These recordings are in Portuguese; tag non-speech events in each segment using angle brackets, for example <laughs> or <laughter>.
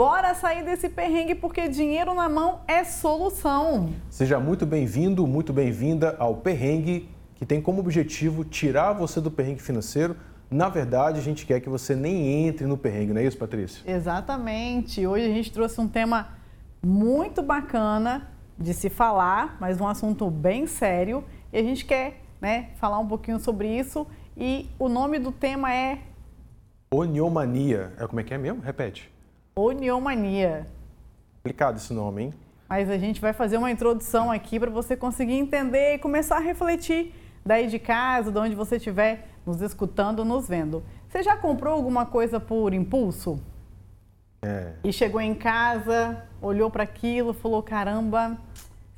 bora sair desse perrengue porque dinheiro na mão é solução. Seja muito bem-vindo, muito bem-vinda ao Perrengue, que tem como objetivo tirar você do perrengue financeiro. Na verdade, a gente quer que você nem entre no perrengue, não é isso, Patrícia? Exatamente. Hoje a gente trouxe um tema muito bacana de se falar, mas um assunto bem sério. E a gente quer né, falar um pouquinho sobre isso. E o nome do tema é. Oniomania. É como é que é mesmo? Repete. Oniomania. Complicado esse nome, hein? Mas a gente vai fazer uma introdução aqui para você conseguir entender e começar a refletir daí de casa, de onde você estiver nos escutando, nos vendo. Você já comprou alguma coisa por impulso? É. E chegou em casa, olhou para aquilo, falou: caramba,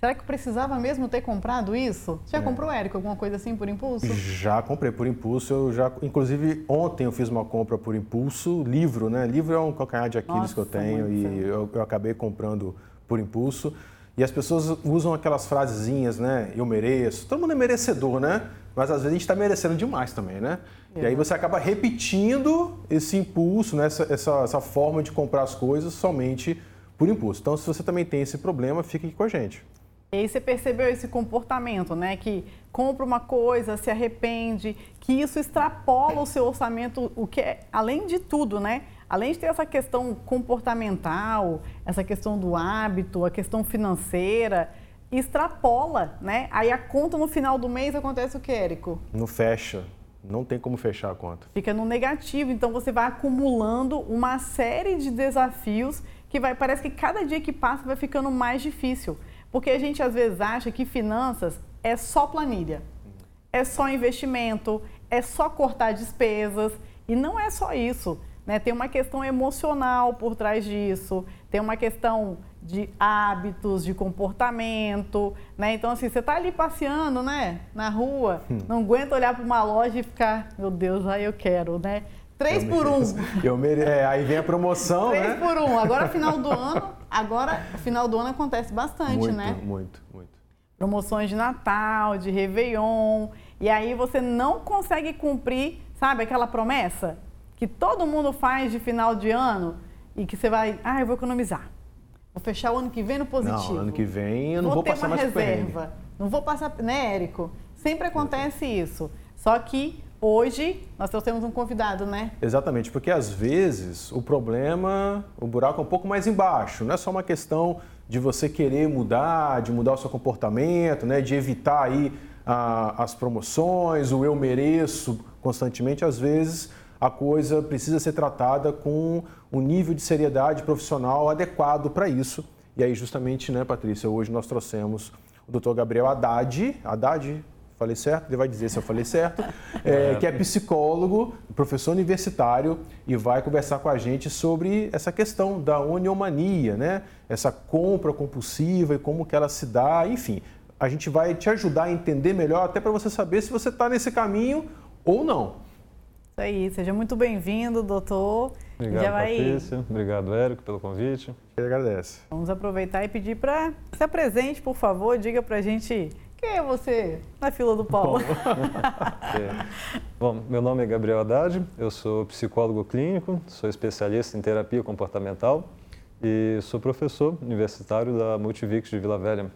Será que precisava mesmo ter comprado isso? Já é. comprou, Érico, alguma coisa assim por impulso? Já comprei por impulso. Eu já, inclusive, ontem eu fiz uma compra por impulso, livro, né? Livro é um calcanhar de Aquiles Nossa, que eu tenho e eu, eu, acabei comprando por impulso. E as pessoas usam aquelas frasezinhas, né? Eu mereço. Todo mundo é merecedor, né? Mas às vezes a gente está merecendo demais também, né? É. E aí você acaba repetindo esse impulso, né? essa, essa, essa forma de comprar as coisas somente por impulso. Então, se você também tem esse problema, fique aqui com a gente. E aí você percebeu esse comportamento, né? Que compra uma coisa, se arrepende, que isso extrapola o seu orçamento, o que é, além de tudo, né? Além de ter essa questão comportamental, essa questão do hábito, a questão financeira, extrapola, né? Aí a conta no final do mês acontece o que, Érico? Não fecha. Não tem como fechar a conta. Fica no negativo, então você vai acumulando uma série de desafios que vai, parece que cada dia que passa vai ficando mais difícil. Porque a gente às vezes acha que finanças é só planilha, é só investimento, é só cortar despesas. E não é só isso. Né? Tem uma questão emocional por trás disso, tem uma questão de hábitos, de comportamento, né? Então, assim, você está ali passeando, né, na rua, hum. não aguenta olhar para uma loja e ficar, meu Deus, aí eu quero, né? Três por um. <laughs> Eu mere... é, aí vem a promoção, Três né? por um. Agora, final do ano, agora, final do ano acontece bastante, muito, né? Muito, muito. Promoções de Natal, de Réveillon. E aí você não consegue cumprir, sabe, aquela promessa que todo mundo faz de final de ano e que você vai, ah, eu vou economizar. Vou fechar o ano que vem no positivo. Não, ano que vem eu não vou, vou passar mais reserva. Não vou passar, né, Érico? Sempre acontece isso. Só que Hoje nós trouxemos um convidado, né? Exatamente, porque às vezes o problema, o buraco é um pouco mais embaixo. Não é só uma questão de você querer mudar, de mudar o seu comportamento, né? De evitar aí a, as promoções, o eu mereço constantemente. Às vezes a coisa precisa ser tratada com um nível de seriedade profissional adequado para isso. E aí justamente, né, Patrícia, hoje nós trouxemos o Dr. Gabriel Haddad, Haddad, falei certo? Ele vai dizer se eu falei certo. <laughs> É, que é psicólogo, professor universitário e vai conversar com a gente sobre essa questão da oniomania, né? Essa compra compulsiva e como que ela se dá, enfim. A gente vai te ajudar a entender melhor, até para você saber se você está nesse caminho ou não. Isso aí, seja muito bem-vindo, doutor. Obrigado, vai... Patrícia. Obrigado, Érico, pelo convite. Eu agradeço. Vamos aproveitar e pedir para se apresente, por favor, diga para a gente quem é você na fila do Paulo? <laughs> é. Bom, meu nome é Gabriel Haddad, eu sou psicólogo clínico, sou especialista em terapia comportamental e sou professor universitário da Multivix de Vila Velha.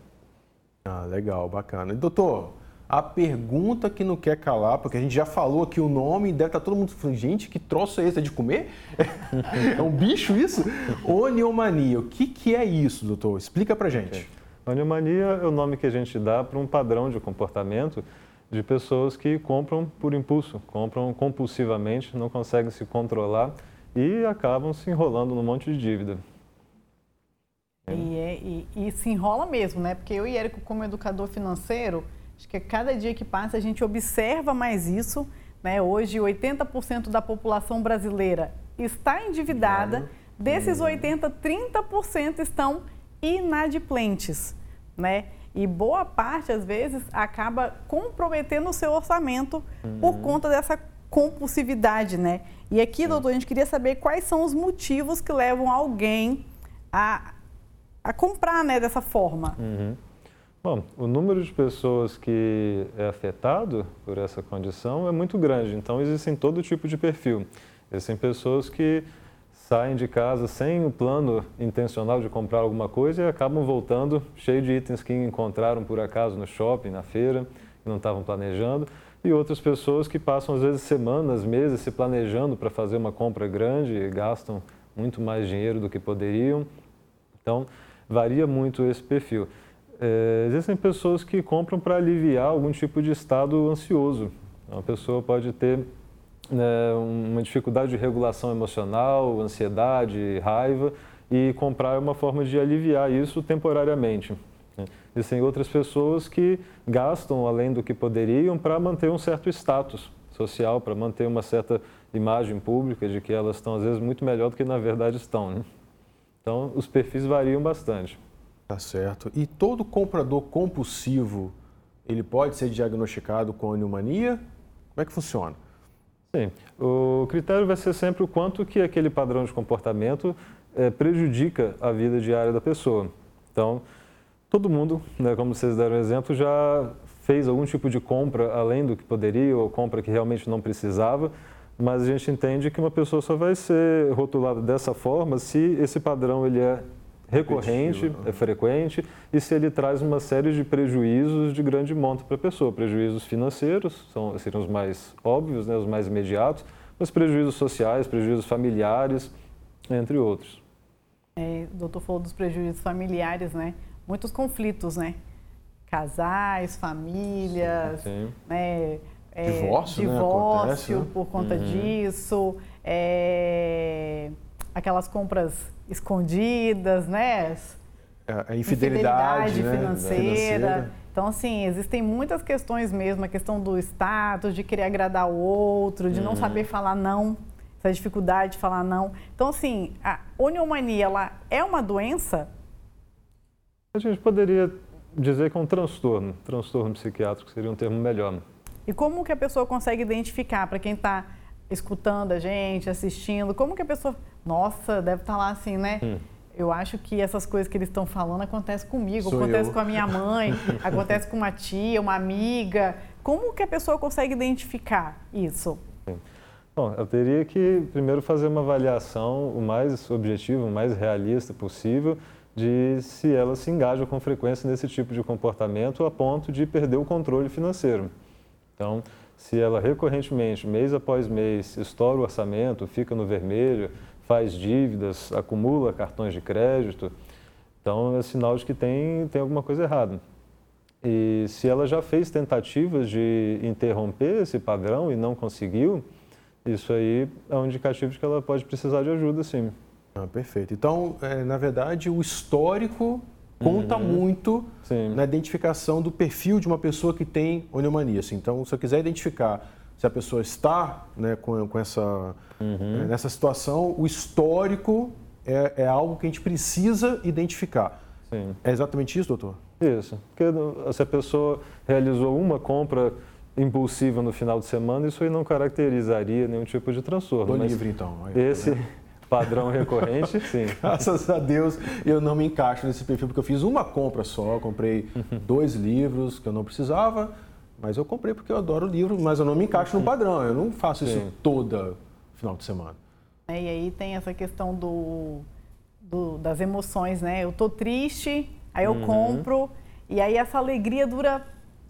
Ah, legal, bacana. E, doutor, a pergunta que não quer calar, porque a gente já falou aqui o nome, deve estar todo mundo falando, gente, que troço é esse? É de comer? <laughs> é um bicho isso? <laughs> Oniomania, o que, que é isso, doutor? Explica pra gente. Okay. Maniomania é o nome que a gente dá para um padrão de comportamento de pessoas que compram por impulso, compram compulsivamente, não conseguem se controlar e acabam se enrolando num monte de dívida. E, é, e, e, se enrola mesmo, né? Porque eu e Érico, como educador financeiro, acho que a cada dia que passa a gente observa mais isso. Né? Hoje, 80% da população brasileira está endividada. Desses 80%, 30% estão inadimplentes, né? E boa parte, às vezes, acaba comprometendo o seu orçamento uhum. por conta dessa compulsividade, né? E aqui, doutor, a gente queria saber quais são os motivos que levam alguém a, a comprar né, dessa forma. Uhum. Bom, o número de pessoas que é afetado por essa condição é muito grande, então existem todo tipo de perfil. Existem pessoas que saem de casa sem o plano intencional de comprar alguma coisa e acabam voltando cheio de itens que encontraram por acaso no shopping, na feira, que não estavam planejando. E outras pessoas que passam às vezes semanas, meses se planejando para fazer uma compra grande e gastam muito mais dinheiro do que poderiam. Então, varia muito esse perfil. É, existem pessoas que compram para aliviar algum tipo de estado ansioso. Uma pessoa pode ter né, uma dificuldade de regulação emocional, ansiedade, raiva, e comprar é uma forma de aliviar isso temporariamente. Né. Existem outras pessoas que gastam além do que poderiam para manter um certo status social, para manter uma certa imagem pública de que elas estão, às vezes, muito melhor do que na verdade estão. Né? Então, os perfis variam bastante. Tá certo. E todo comprador compulsivo, ele pode ser diagnosticado com anemania? Como é que funciona? Sim. O critério vai ser sempre o quanto que aquele padrão de comportamento é, prejudica a vida diária da pessoa. Então, todo mundo, né, como vocês deram exemplo, já fez algum tipo de compra além do que poderia ou compra que realmente não precisava, mas a gente entende que uma pessoa só vai ser rotulada dessa forma se esse padrão ele é recorrente, é frequente e se ele traz uma série de prejuízos de grande monta para a pessoa. Prejuízos financeiros são, seriam os mais óbvios, né, os mais imediatos, mas prejuízos sociais, prejuízos familiares, entre outros. É, o doutor falou dos prejuízos familiares, né? Muitos conflitos, né? Casais, famílias, sim, né? É, divórcio, divórcio né? Acontece, né? por conta uhum. disso, é, aquelas compras escondidas, né? A, a infidelidade, infidelidade né? financeira. financeira. Então, assim, existem muitas questões mesmo, a questão do status, de querer agradar o outro, de uhum. não saber falar não, essa dificuldade de falar não. Então, assim, a oniomania, ela é uma doença? A gente poderia dizer que é um transtorno, transtorno psiquiátrico seria um termo melhor. E como que a pessoa consegue identificar, para quem está escutando a gente, assistindo, como que a pessoa, nossa, deve estar tá lá assim, né? Hum. Eu acho que essas coisas que eles estão falando acontecem comigo, Sou acontece eu. com a minha mãe, <laughs> acontece com uma tia, uma amiga. Como que a pessoa consegue identificar isso? Bom, eu teria que primeiro fazer uma avaliação o mais objetiva, o mais realista possível de se ela se engaja com frequência nesse tipo de comportamento a ponto de perder o controle financeiro. Então, se ela recorrentemente, mês após mês, estoura o orçamento, fica no vermelho, faz dívidas, acumula cartões de crédito, então é sinal de que tem, tem alguma coisa errada. E se ela já fez tentativas de interromper esse padrão e não conseguiu, isso aí é um indicativo de que ela pode precisar de ajuda, sim. Ah, perfeito. Então, é, na verdade, o histórico conta uhum. muito Sim. na identificação do perfil de uma pessoa que tem oniomania. Assim. Então, se eu quiser identificar se a pessoa está né, com, com essa, uhum. é, nessa situação, o histórico é, é, algo que a gente precisa identificar. Sim. É exatamente isso, doutor? Isso. Porque se a pessoa realizou uma compra impulsiva no final de semana, isso aí não caracterizaria nenhum tipo de transtorno. Estou livre, então. Esse, Padrão recorrente, sim. <laughs> Graças a Deus eu não me encaixo nesse perfil, porque eu fiz uma compra só, comprei dois livros que eu não precisava, mas eu comprei porque eu adoro livro, mas eu não me encaixo no padrão, eu não faço sim. isso toda final de semana. É, e aí tem essa questão do, do, das emoções, né? Eu tô triste, aí eu uhum. compro, e aí essa alegria dura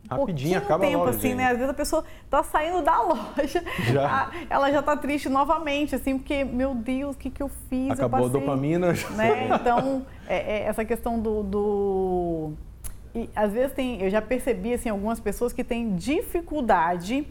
Rapidinho, acaba tempo, logo, assim, gente. né? Às vezes a pessoa tá saindo da <laughs> loja, já. ela já tá triste novamente, assim, porque, meu Deus, o que, que eu fiz? Acabou eu passei, a dopamina. Né? Então, é, é essa questão do, do... E, às vezes tem, eu já percebi, assim, algumas pessoas que têm dificuldade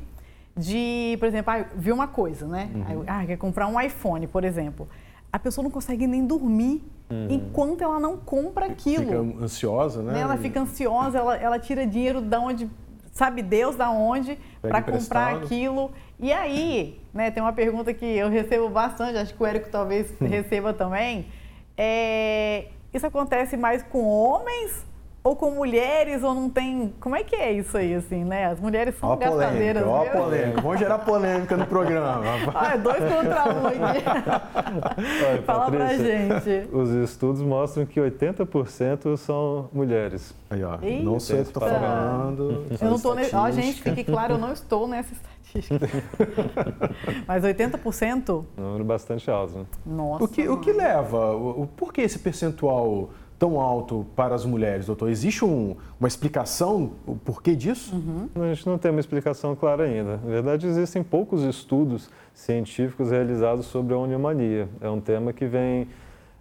de, por exemplo, ah, viu uma coisa, né? Uhum. Ah, quer comprar um iPhone, por exemplo. A pessoa não consegue nem dormir Uhum. enquanto ela não compra aquilo. Fica ansiosa, né? Ela fica ansiosa, ela, ela tira dinheiro da onde, sabe Deus da onde, para comprar aquilo. E aí, né, tem uma pergunta que eu recebo bastante, acho que o Érico talvez <laughs> receba também. É, isso acontece mais com homens ou com mulheres ou não tem. Como é que é isso aí, assim, né? As mulheres são ó gastadeiras. Polêmica, ó polêmica. Vamos gerar polêmica no programa. ah, é dois contra um aqui. <laughs> Olha, Fala Patrícia, pra gente. Os estudos mostram que 80% são mulheres. Aí, ó. Eita. Não sei o que tô falando. Eu não tô. Ne... Ó, gente, fique claro, eu não estou nessa estatística. <laughs> Mas 80%? Número bastante alto. Né? Nossa. O que, o que leva? O, o, por que esse percentual? Tão alto para as mulheres, doutor? Existe um, uma explicação, o porquê disso? Uhum. A gente não tem uma explicação clara ainda. Na verdade, existem poucos estudos científicos realizados sobre a onimania. É um tema que vem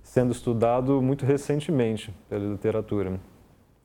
sendo estudado muito recentemente pela literatura.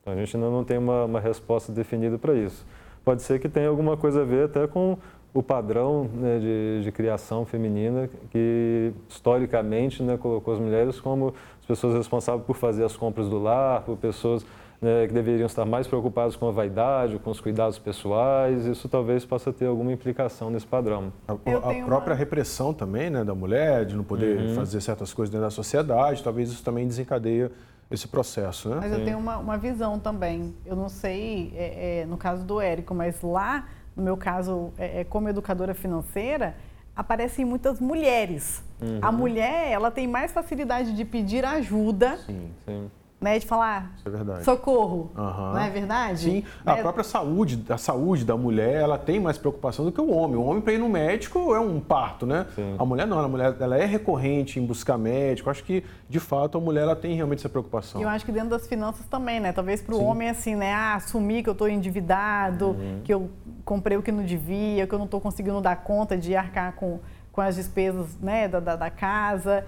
Então, a gente ainda não tem uma, uma resposta definida para isso. Pode ser que tenha alguma coisa a ver até com o padrão né, de, de, criação feminina que historicamente né, colocou as mulheres como as pessoas responsáveis por fazer as compras do lar, por pessoas né, que deveriam estar mais preocupadas com a vaidade, com os cuidados pessoais. Isso talvez possa ter alguma implicação nesse padrão. A, a própria uma... repressão também né, da mulher, de não poder uhum. fazer certas coisas dentro da sociedade, talvez isso também desencadeia esse processo, né? Mas eu tenho uma, uma visão também. Eu não sei, é, é, no caso do Érico, mas lá no meu caso, é, é, como educadora financeira, aparecem muitas mulheres. Uhum. A mulher, ela tem mais facilidade de pedir ajuda. Sim, sim né, de falar é socorro, uhum. não é verdade? Sim, a é. própria saúde, a saúde da mulher, ela tem mais preocupação do que o homem. O homem para ir no médico é um parto, né? Sim. A mulher não, a mulher ela é recorrente em buscar médico. Acho que de fato a mulher ela tem realmente essa preocupação. Eu acho que dentro das finanças também, né? Talvez para o homem assim, né? Ah, assumir que eu estou endividado, uhum. que eu comprei o que não devia, que eu não estou conseguindo dar conta de arcar com com as despesas né, da, da, da casa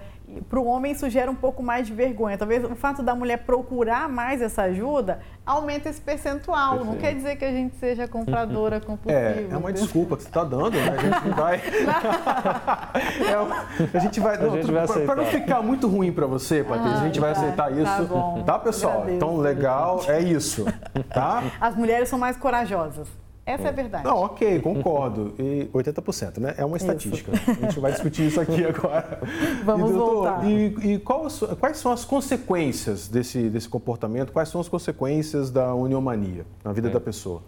para o homem isso gera um pouco mais de vergonha. Talvez o fato da mulher procurar mais essa ajuda aumenta esse percentual. Perfeito. Não quer dizer que a gente seja compradora compulsiva. É, é uma desculpa que você está dando, né? A gente não vai. <laughs> é, a gente vai. Para não ficar muito ruim para você, Patrícia, ah, a gente vai tá, aceitar tá isso. Tá, bom. tá pessoal? Agradeço. Então, legal, é isso. Tá? As mulheres são mais corajosas. Essa é a verdade. Não, ok, concordo. E 80%, né? É uma estatística. Isso. A gente vai discutir isso aqui agora. <laughs> Vamos e, doutor, voltar. E, e qual, quais são as consequências desse, desse comportamento? Quais são as consequências da uniomania na vida é. da pessoa?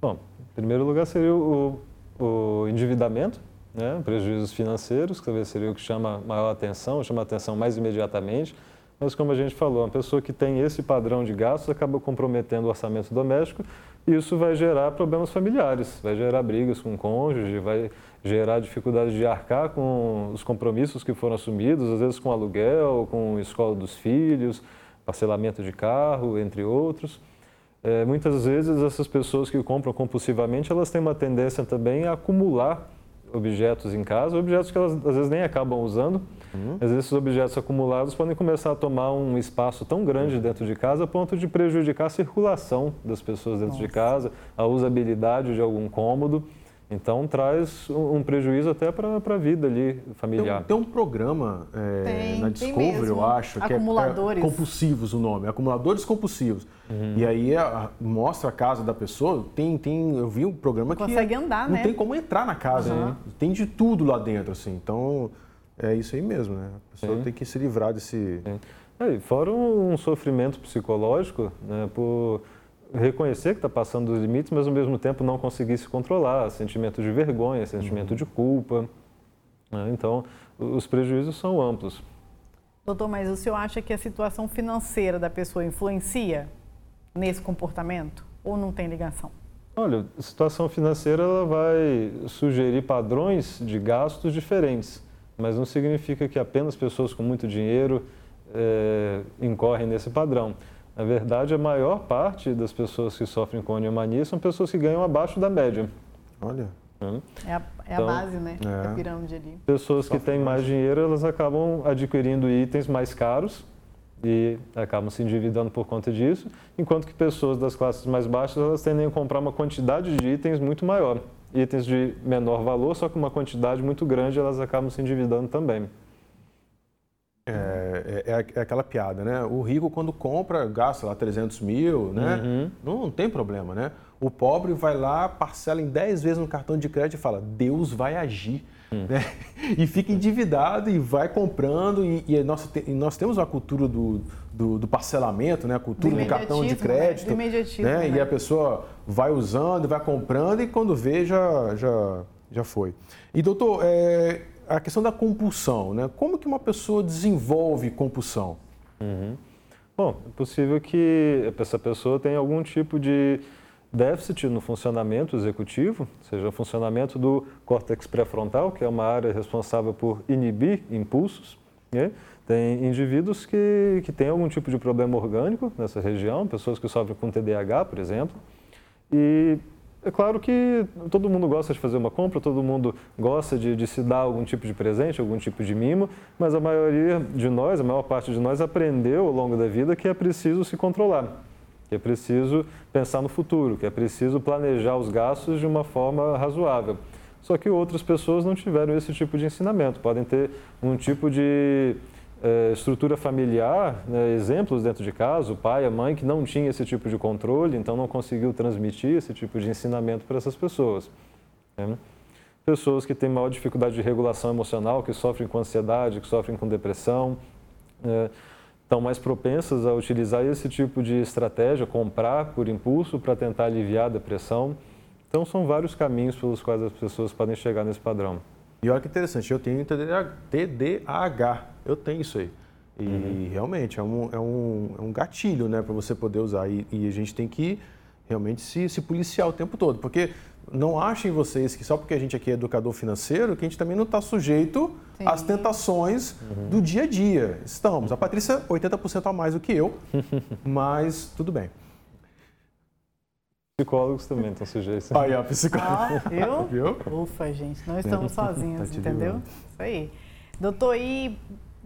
Bom, em primeiro lugar seria o, o endividamento, né? prejuízos financeiros, que talvez seria o que chama maior atenção, chama atenção mais imediatamente. Mas, como a gente falou, uma pessoa que tem esse padrão de gastos acaba comprometendo o orçamento doméstico isso vai gerar problemas familiares, vai gerar brigas com o cônjuge, vai gerar dificuldade de arcar com os compromissos que foram assumidos, às vezes com aluguel, com escola dos filhos, parcelamento de carro, entre outros. É, muitas vezes essas pessoas que compram compulsivamente, elas têm uma tendência também a acumular objetos em casa, objetos que elas às vezes nem acabam usando, uhum. mas esses objetos acumulados podem começar a tomar um espaço tão grande dentro de casa a ponto de prejudicar a circulação das pessoas dentro Nossa. de casa, a usabilidade de algum cômodo. Então traz um prejuízo até para a vida ali familiar. Tem, tem um programa é, tem, na Discovery, eu acho, que é, é, compulsivos o nome, acumuladores compulsivos. Uhum. E aí a, mostra a casa da pessoa. Tem, tem, eu vi um programa que consegue andar, não né? tem como entrar na casa, uhum. né? Tem de tudo lá dentro, assim. Então é isso aí mesmo, né? A pessoa Sim. tem que se livrar desse. É, fora um sofrimento psicológico, né? Por reconhecer que está passando dos limites, mas ao mesmo tempo não conseguir se controlar, sentimento de vergonha, sentimento uhum. de culpa. Né? Então, os prejuízos são amplos. Doutor, mas o senhor acha que a situação financeira da pessoa influencia nesse comportamento ou não tem ligação? Olha, a situação financeira ela vai sugerir padrões de gastos diferentes, mas não significa que apenas pessoas com muito dinheiro é, incorrem nesse padrão. Na verdade, a maior parte das pessoas que sofrem com oniomania são pessoas que ganham abaixo da média. Olha. É a, é então, a base, né? É. A pirâmide ali. Pessoas que têm mais dinheiro, elas acabam adquirindo itens mais caros e acabam se endividando por conta disso, enquanto que pessoas das classes mais baixas, elas tendem a comprar uma quantidade de itens muito maior. Itens de menor valor, só que uma quantidade muito grande, elas acabam se endividando também. É, é, é, aquela piada, né? O rico, quando compra, gasta lá 300 mil, né? Uhum. Não, não, tem problema, né? O pobre vai lá, parcela em 10 vezes no cartão de crédito e fala: Deus vai agir. hum. né? <laughs> e fica endividado e vai comprando. E, e nós, e nós temos a cultura do, do, do, parcelamento, né? a cultura do, do cartão de né? crédito. Né? né? E a pessoa vai usando, vai comprando e quando vê já, já, já foi. E doutor, é, a questão da compulsão, né? como que uma pessoa desenvolve compulsão? Uhum. Bom, é possível que essa pessoa tenha algum tipo de déficit no funcionamento executivo, ou seja, o funcionamento do córtex pré-frontal, que é uma área responsável por inibir impulsos. Né? Tem indivíduos que, que têm algum tipo de problema orgânico nessa região, pessoas que sofrem com TDAH, por exemplo. E é claro que todo mundo gosta de fazer uma compra, todo mundo gosta de, de, se dar algum tipo de presente, algum tipo de mimo, mas a maioria de nós, a maior parte de nós, aprendeu ao longo da vida que é preciso se controlar que é preciso pensar no futuro, que é preciso planejar os gastos de uma forma razoável. Só que outras pessoas não tiveram esse tipo de ensinamento, podem ter um tipo de é, estrutura familiar, né, exemplos dentro de casa, o pai, a mãe que não tinha esse tipo de controle, então não conseguiu transmitir esse tipo de ensinamento para essas pessoas. Né? Pessoas que têm maior dificuldade de regulação emocional, que sofrem com ansiedade, que sofrem com depressão. É, estão mais propensas a utilizar esse tipo de estratégia, comprar por impulso para tentar aliviar a depressão. Então, são vários caminhos pelos quais as pessoas podem chegar nesse padrão. E olha que interessante, eu tenho TDAH, eu tenho isso aí. E uhum. realmente é um, é, um, é um gatilho né, para você poder usar. E, e, a gente tem que realmente se, se policiar o tempo todo. Porque não achem vocês que só porque a gente aqui é educador financeiro, que a gente também não está sujeito Sim. às tentações uhum. do dia a dia. Estamos. A Patrícia, 80% a mais do que eu, <laughs> mas tudo bem. Psicólogos também estão sujeitos. Aí, a psicóloga. Ah, viu? Ufa, gente, não estamos sozinhos, tá entendeu? Isso aí. Doutor, e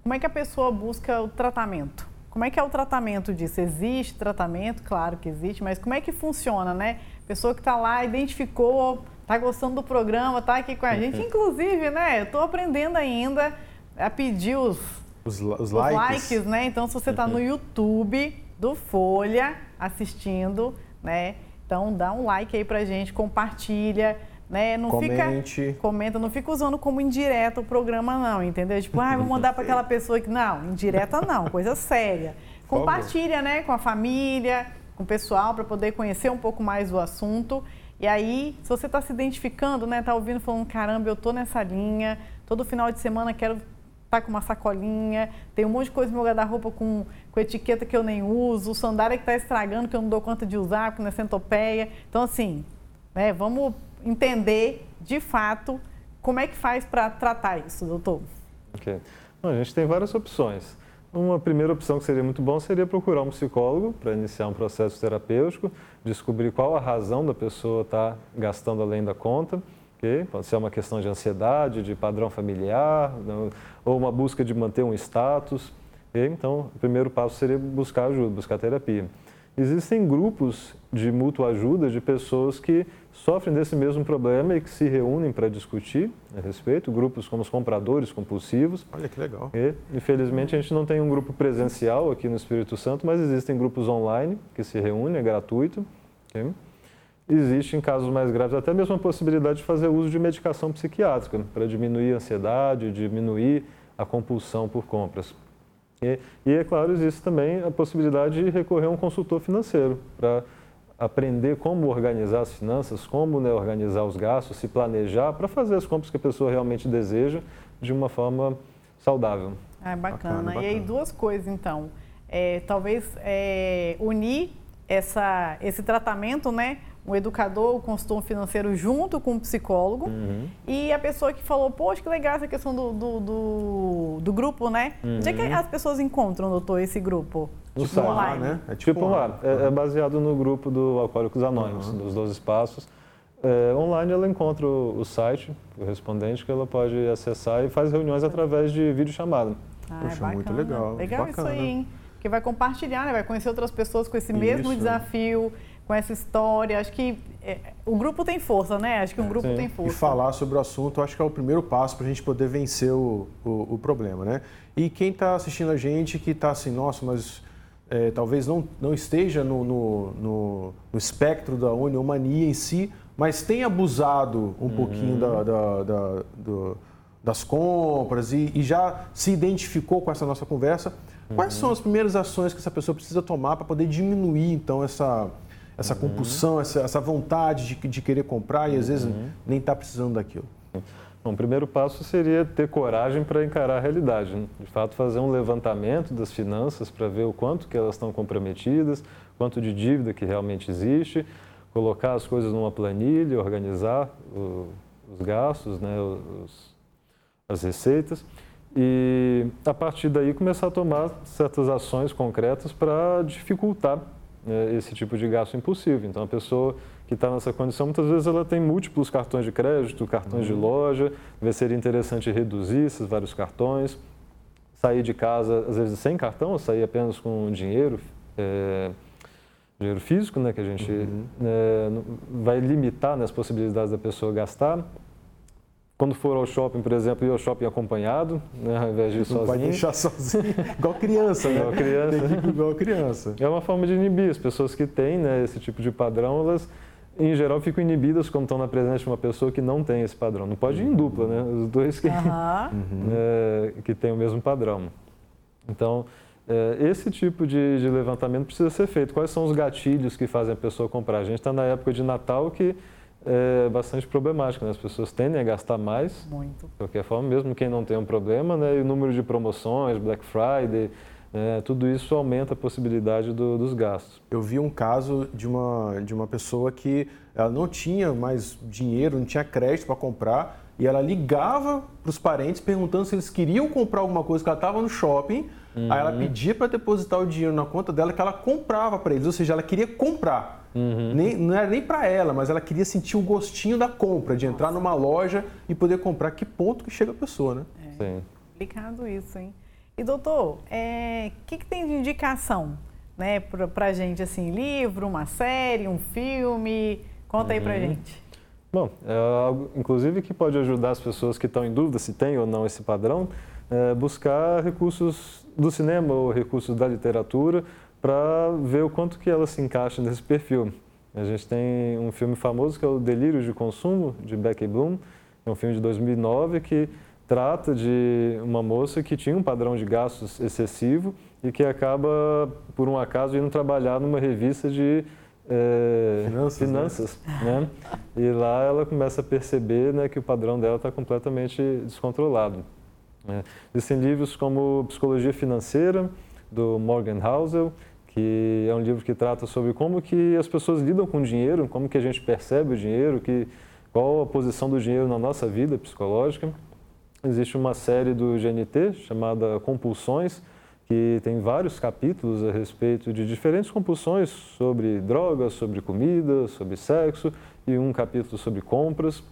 como é que a pessoa busca o tratamento? Como é que é o tratamento disso? Existe tratamento? Claro que existe, mas como é que funciona, né? Pessoa que está lá, identificou, está gostando do programa, está aqui com a gente. Inclusive, né, eu estou aprendendo ainda a pedir os, os, os, os likes. likes. né? Então, se você está no YouTube do Folha assistindo, né? Então, dá um like aí pra gente, compartilha, né? Não Comente. fica comenta, não fica usando como indireta o programa não, entendeu? Tipo, ah, vou mandar para aquela pessoa que não, indireta não, coisa séria. Compartilha, né, com a família, com o pessoal para poder conhecer um pouco mais do assunto. E aí, se você está se identificando, né, tá ouvindo falando, caramba, eu tô nessa linha, todo final de semana quero tá com uma sacolinha, tem um monte de coisa no meu guarda-roupa com, com etiqueta que eu nem uso, sandália que está estragando, que eu não dou conta de usar, porque não é centopeia. Então, assim, né, vamos entender de fato como é que faz para tratar isso, doutor. Ok. Bom, a gente tem várias opções. Uma primeira opção que seria muito bom seria procurar um psicólogo para iniciar um processo terapêutico, descobrir qual a razão da pessoa estar tá gastando além da conta. Okay? Pode ser uma questão de ansiedade, de padrão familiar, ou uma busca de manter um status. Okay? Então, o primeiro passo seria buscar ajuda, buscar terapia. Existem grupos de mútua ajuda de pessoas que sofrem desse mesmo problema e que se reúnem para discutir a respeito, grupos como os compradores compulsivos. Olha que legal. E, infelizmente, a gente não tem um grupo presencial aqui no Espírito Santo, mas existem grupos online que se reúnem, é gratuito. Okay? Existe, em casos mais graves, até mesmo a possibilidade de fazer uso de medicação psiquiátrica para diminuir a ansiedade, diminuir a compulsão por compras. E, e, é claro, existe também a possibilidade de recorrer a um consultor financeiro para aprender como organizar as finanças, como né, organizar os gastos, se planejar para fazer as compras que a pessoa realmente deseja de uma forma saudável. Ah, bacana. bacana, bacana. E aí duas coisas então, é, talvez é, unir essa, esse tratamento, né, o educador, o consultor financeiro junto com o psicólogo uhum. e a pessoa que falou, poxa, que legal essa questão do, do, do, do grupo, né? Uhum. Onde é que as pessoas encontram, doutor, esse grupo? No tipo site, online, né? É tipo, tipo online. É, é, baseado no grupo do Alcoólicos Anônimos, uhum. dos 12 Passos. É, online ela encontra o, o site correspondente que ela pode acessar e faz reuniões através de videochamada. Ah, é Poxa, é muito legal. Legal bacana. isso aí, hein? Que vai compartilhar, né? vai conhecer outras pessoas com esse isso. mesmo desafio, com essa história. Acho que é, o grupo tem força, né? Acho que um é, grupo sim. tem força. E falar sobre o assunto, acho que é o primeiro passo para a gente poder vencer o, o, o problema, né? E quem está assistindo a gente que está assim, nossa, mas é, talvez não, não esteja no, no, no, no espectro da uniomania em si, mas tem abusado um uhum. pouquinho da, da, da, do, das compras e, e, já se identificou com essa nossa conversa, quais uhum. são as primeiras ações que essa pessoa precisa tomar para poder diminuir, então, essa, essa uhum. compulsão, essa, essa vontade de, de, querer comprar e às vezes uhum. nem está precisando daquilo? Bom, o primeiro passo seria ter coragem para encarar a realidade. Né? De fato, fazer um levantamento das finanças para ver o quanto que elas estão comprometidas, quanto de dívida que realmente existe, colocar as coisas numa planilha, organizar o, os gastos, né, os, as receitas e a partir daí começar a tomar certas ações concretas para dificultar esse tipo de gasto impulsivo. Então a pessoa que está nessa condição, muitas vezes ela tem múltiplos cartões de crédito, cartões uhum. de loja, vai ser interessante reduzir esses vários cartões, sair de casa às vezes sem cartão, ou sair apenas com dinheiro. É, dinheiro físico, né, que a gente uhum. é, vai limitar né, as possibilidades da pessoa gastar. Quando for ao shopping, por exemplo, ir ao shopping acompanhado, né, ao invés de ir sozinho. Não pode deixar sozinho, igual criança, né? Igual criança. igual criança. É uma forma de inibir. As pessoas que têm né, esse tipo de padrão, elas, em geral, ficam inibidas quando estão na presença de uma pessoa que não tem esse padrão. Não pode ir em dupla, né? Os dois que, uhum. é, que têm o mesmo padrão. Então, é, esse tipo de, de levantamento precisa ser feito. Quais são os gatilhos que fazem a pessoa comprar? A gente está na época de Natal que é bastante problemático, né? As pessoas tendem a gastar mais. Muito. De qualquer forma, mesmo quem não tem um problema, né? E o número de promoções, Black Friday, né? tudo isso aumenta a possibilidade do, dos gastos. Eu vi um caso de uma, de uma pessoa que ela não tinha mais dinheiro, não tinha crédito para comprar, e ela ligava para os parentes perguntando se eles queriam comprar alguma coisa, que ela estava no shopping, uhum. aí ela uhum. pedia para depositar o dinheiro na conta dela que ela comprava para eles, ou seja, ela queria comprar. Uhum. Nem, não era nem para ela, mas ela queria sentir o gostinho da compra, de entrar numa loja e poder comprar. Que ponto que chega a pessoa, né? É, Sim. Complicado isso, hein? E doutor, o é, que, que tem de indicação né, para a gente, assim, livro, uma série, um filme? Conta aí para uhum. gente. Bom, é algo, inclusive, que pode ajudar as pessoas que estão em dúvida se tem ou não esse padrão, é buscar recursos do cinema ou recursos da literatura para ver o quanto que ela se encaixa nesse perfil. A gente tem um filme famoso que é o Delírio de Consumo, de Becky Bloom, é um filme de 2009 que trata de uma moça que tinha um padrão de gastos excessivo e que acaba, por um acaso, indo trabalhar numa revista de é, finanças, finanças né? né? E lá ela começa a perceber né, que o padrão dela está completamente descontrolado. Né? Existem livros como Psicologia Financeira, do Morgan Housel, que é um livro que trata sobre como que as pessoas lidam com o dinheiro, como que a gente percebe o dinheiro, que, qual a posição do dinheiro na nossa vida psicológica. Existe uma série do GNT chamada Compulsões, que tem vários capítulos a respeito de diferentes compulsões sobre drogas, sobre comida, sobre sexo e um capítulo sobre compras.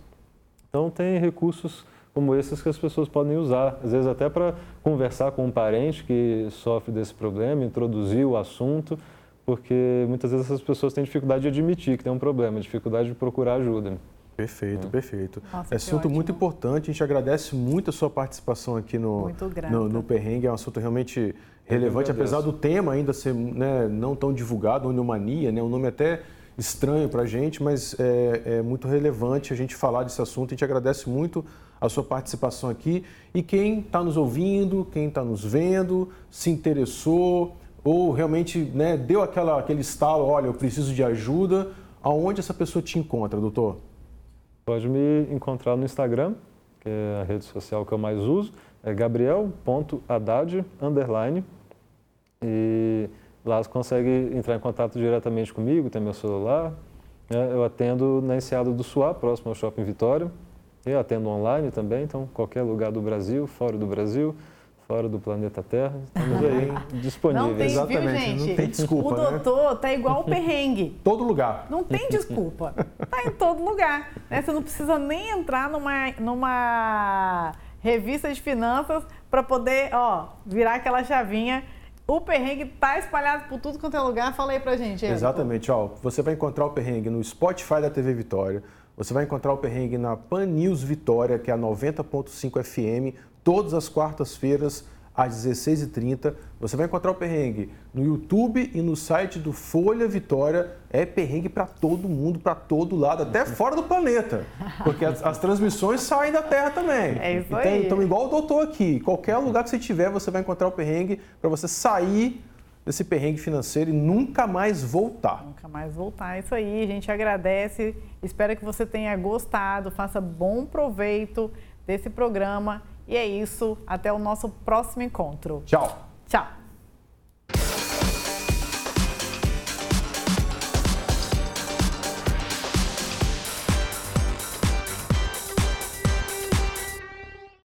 Então tem recursos como esses que as pessoas podem usar, às vezes até para conversar com um parente que sofre desse problema, introduzir o assunto, porque muitas vezes essas pessoas têm dificuldade de admitir que tem um problema, dificuldade de procurar ajuda. Perfeito, é. perfeito. Nossa, é assunto muito importante, a gente agradece muito a sua participação aqui no, no, no Perrengue, é um assunto realmente relevante, apesar do tema ainda ser né, não tão divulgado, Onomania, né, um nome até estranho para a gente, mas é, é, muito relevante a gente falar desse assunto. A gente agradece muito a sua participação aqui e quem está nos ouvindo, quem está nos vendo, se interessou ou realmente né, deu aquela, aquele estalo, olha, eu preciso de ajuda, aonde essa pessoa te encontra, doutor? Pode me encontrar no Instagram, que é a rede social que eu mais uso, é gabriel.haddad, underline, e Lá você consegue entrar em contato diretamente comigo, tem meu celular. Né? Eu atendo na Enseada do Suá, próximo ao Shopping Vitória. Eu atendo online também, então qualquer lugar do Brasil, fora do Brasil, fora do planeta Terra, estamos aí disponíveis. Não tem, Exatamente, viu, gente? não tem desculpa. O né? doutor tá igual o perrengue. <laughs> todo lugar. Não tem desculpa. Tá em todo lugar. Né? Você não precisa nem entrar numa, numa revista de finanças para poder ó, virar aquela chavinha o perrengue tá espalhado por tudo quanto é lugar. Fala aí pra gente. Exatamente. Ó, você vai encontrar o perrengue no Spotify da TV Vitória. Você vai encontrar o perrengue na Pan News Vitória, que é a 90.5 FM, todas as quartas-feiras, às 16h30. Você vai encontrar o perrengue no YouTube e no site do Folha Vitória. É perrengue para todo mundo, para todo lado, até <laughs> fora do planeta. Porque as, as, transmissões saem da Terra também. É isso então, aí. Então, igual o doutor aqui, qualquer lugar que você tiver, você vai encontrar o perrengue para você sair desse perrengue financeiro e nunca mais voltar. Nunca mais voltar. É isso aí, a gente agradece. Espero que você tenha gostado, faça bom proveito desse programa. E é isso, até o nosso próximo encontro. Tchau. Tchau.